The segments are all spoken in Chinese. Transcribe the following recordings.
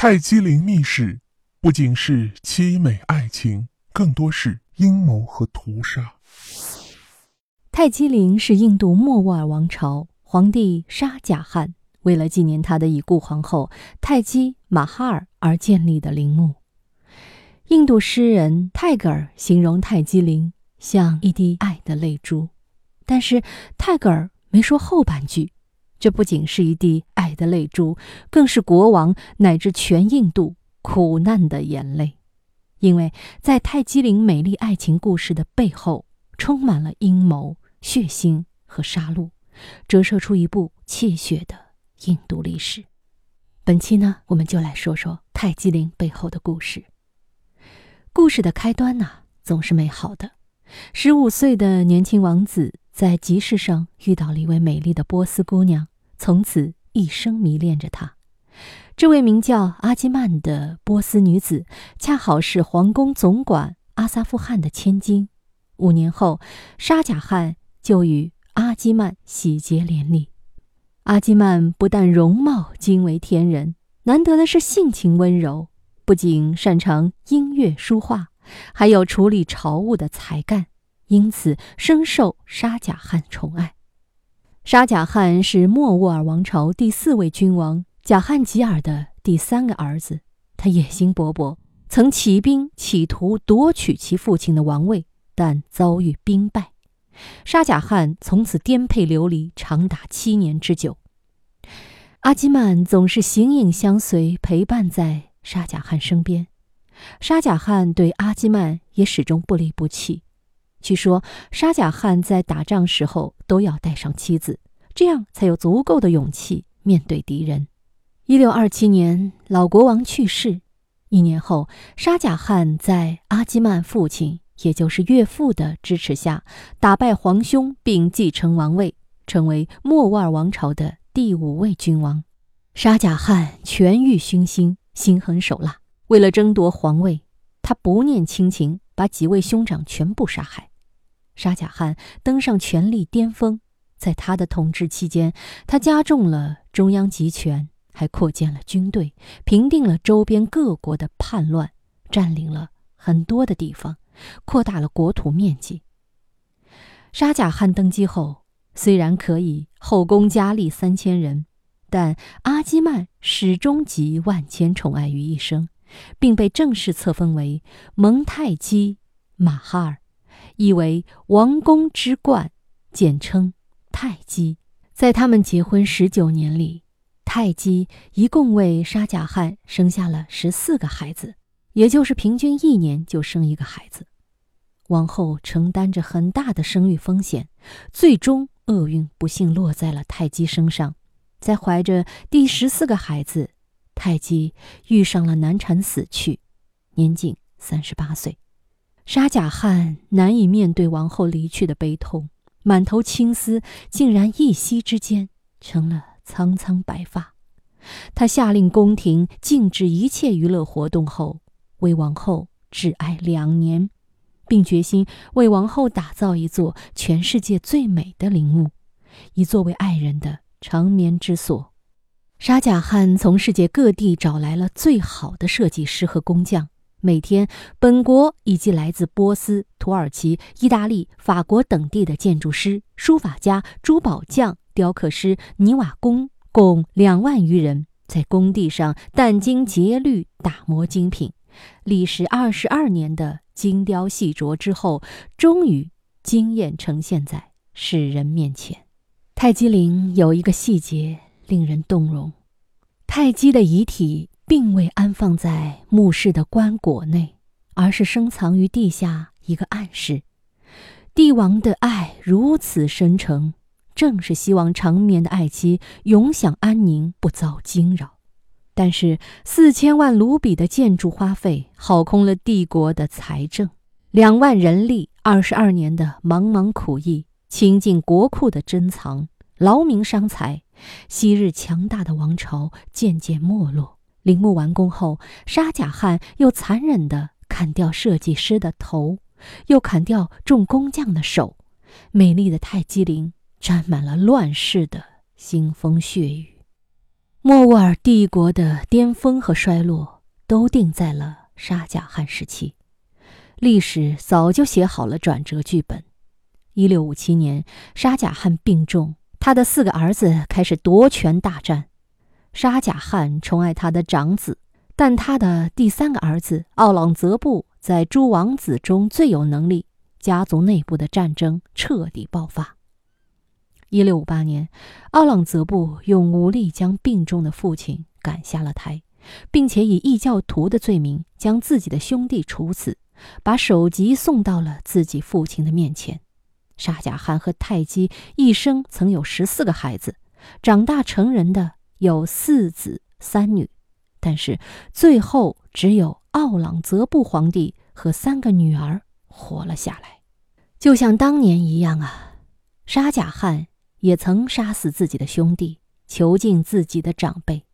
泰姬陵秘史不仅是凄美爱情，更多是阴谋和屠杀。泰姬陵是印度莫卧儿王朝皇帝沙贾汗为了纪念他的已故皇后泰姬玛哈尔而建立的陵墓。印度诗人泰戈尔形容泰姬陵像一滴爱的泪珠，但是泰戈尔没说后半句。这不仅是一滴的泪珠，更是国王乃至全印度苦难的眼泪，因为在泰姬陵美丽爱情故事的背后，充满了阴谋、血腥和杀戮，折射出一部泣血的印度历史。本期呢，我们就来说说泰姬陵背后的故事。故事的开端呢，总是美好的。十五岁的年轻王子。在集市上遇到了一位美丽的波斯姑娘，从此一生迷恋着她。这位名叫阿基曼的波斯女子，恰好是皇宫总管阿萨夫汗的千金。五年后，沙贾汗就与阿基曼喜结连理。阿基曼不但容貌惊为天人，难得的是性情温柔，不仅擅长音乐书画，还有处理朝务的才干。因此深受沙贾汗宠爱。沙贾汗是莫卧儿王朝第四位君王贾汗吉尔的第三个儿子，他野心勃勃，曾起兵企图夺取其父亲的王位，但遭遇兵败。沙贾汗从此颠沛流离长达七年之久。阿基曼总是形影相随，陪伴在沙贾汗身边。沙贾汗对阿基曼也始终不离不弃。据说沙贾汗在打仗时候都要带上妻子，这样才有足够的勇气面对敌人。一六二七年，老国王去世，一年后，沙贾汗在阿基曼父亲，也就是岳父的支持下，打败皇兄并继承王位，成为莫卧儿王朝的第五位君王。沙贾汗权欲熏心，心狠手辣，为了争夺皇位，他不念亲情，把几位兄长全部杀害。沙贾汗登上权力巅峰，在他的统治期间，他加重了中央集权，还扩建了军队，平定了周边各国的叛乱，占领了很多的地方，扩大了国土面积。沙贾汗登基后，虽然可以后宫佳丽三千人，但阿基曼始终集万千宠爱于一身，并被正式册封为蒙太基马哈尔。意为王宫之冠，简称太姬。在他们结婚十九年里，太姬一共为沙贾汗生下了十四个孩子，也就是平均一年就生一个孩子。王后承担着很大的生育风险，最终厄运不幸落在了太姬身上。在怀着第十四个孩子，太姬遇上了难产死去，年仅三十八岁。沙贾汗难以面对王后离去的悲痛，满头青丝竟然一夕之间成了苍苍白发。他下令宫廷禁止一切娱乐活动后，为王后致哀两年，并决心为王后打造一座全世界最美的陵墓，以作为爱人的长眠之所。沙贾汗从世界各地找来了最好的设计师和工匠。每天，本国以及来自波斯、土耳其、意大利、法国等地的建筑师、书法家、珠宝匠、雕刻师、泥瓦工共两万余人，在工地上殚精竭虑打磨精品。历时二十二年的精雕细琢之后，终于惊艳呈现在世人面前。泰姬陵有一个细节令人动容：泰姬的遗体。并未安放在墓室的棺椁内，而是深藏于地下一个暗室。帝王的爱如此深沉，正是希望长眠的爱妻永享安宁，不遭惊扰。但是四千万卢比的建筑花费耗空了帝国的财政，两万人力，二十二年的茫茫苦役，倾尽国库的珍藏，劳民伤财，昔日强大的王朝渐渐没落。陵墓完工后，沙贾汗又残忍地砍掉设计师的头，又砍掉众工匠的手。美丽的泰姬陵沾满了乱世的腥风血雨。莫卧儿帝国的巅峰和衰落都定在了沙贾汗时期，历史早就写好了转折剧本。一六五七年，沙贾汗病重，他的四个儿子开始夺权大战。沙贾汗宠爱他的长子，但他的第三个儿子奥朗泽布在诸王子中最有能力，家族内部的战争彻底爆发。一六五八年，奥朗泽布用武力将病重的父亲赶下了台，并且以异教徒的罪名将自己的兄弟处死，把首级送到了自己父亲的面前。沙贾汗和泰姬一生曾有十四个孩子，长大成人的有四子三女，但是最后只有奥朗泽布皇帝和三个女儿活了下来。就像当年一样啊，沙贾汗也曾杀死自己的兄弟，囚禁自己的长辈。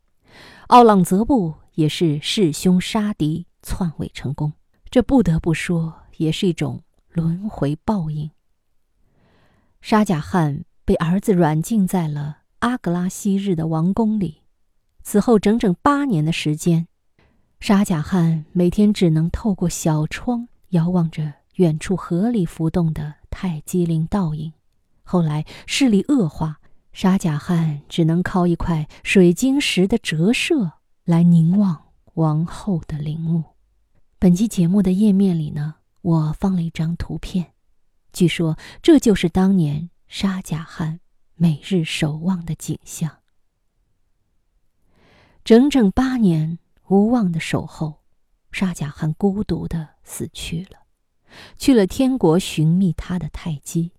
奥朗泽布也是弑兄杀敌，篡位成功。这不得不说，也是一种轮回报应。沙贾汗被儿子软禁在了阿格拉昔日的王宫里，此后整整八年的时间，沙贾汗每天只能透过小窗遥望着远处河里浮动的泰姬陵倒影。后来视力恶化，沙贾汗只能靠一块水晶石的折射来凝望王后的陵墓。本期节目的页面里呢，我放了一张图片。据说这就是当年沙贾汗每日守望的景象。整整八年无望的守候，沙贾汗孤独的死去了，去了天国寻觅他的泰姬。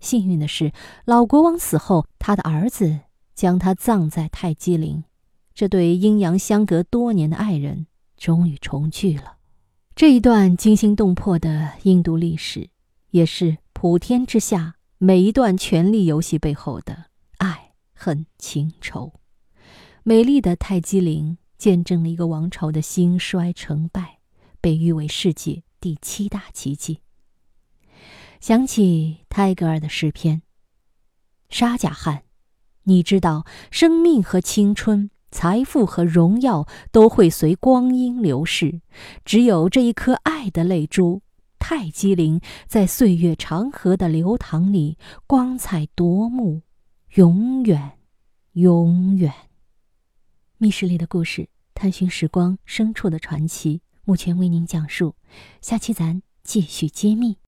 幸运的是，老国王死后，他的儿子将他葬在泰姬陵。这对阴阳相隔多年的爱人终于重聚了。这一段惊心动魄的印度历史。也是普天之下每一段权力游戏背后的爱恨情仇。美丽的泰姬陵见证了一个王朝的兴衰成败，被誉为世界第七大奇迹。想起泰戈尔的诗篇：“沙贾汗，你知道，生命和青春、财富和荣耀都会随光阴流逝，只有这一颗爱的泪珠。”泰姬陵在岁月长河的流淌里，光彩夺目，永远，永远。密室里的故事，探寻时光深处的传奇，目前为您讲述。下期咱继续揭秘。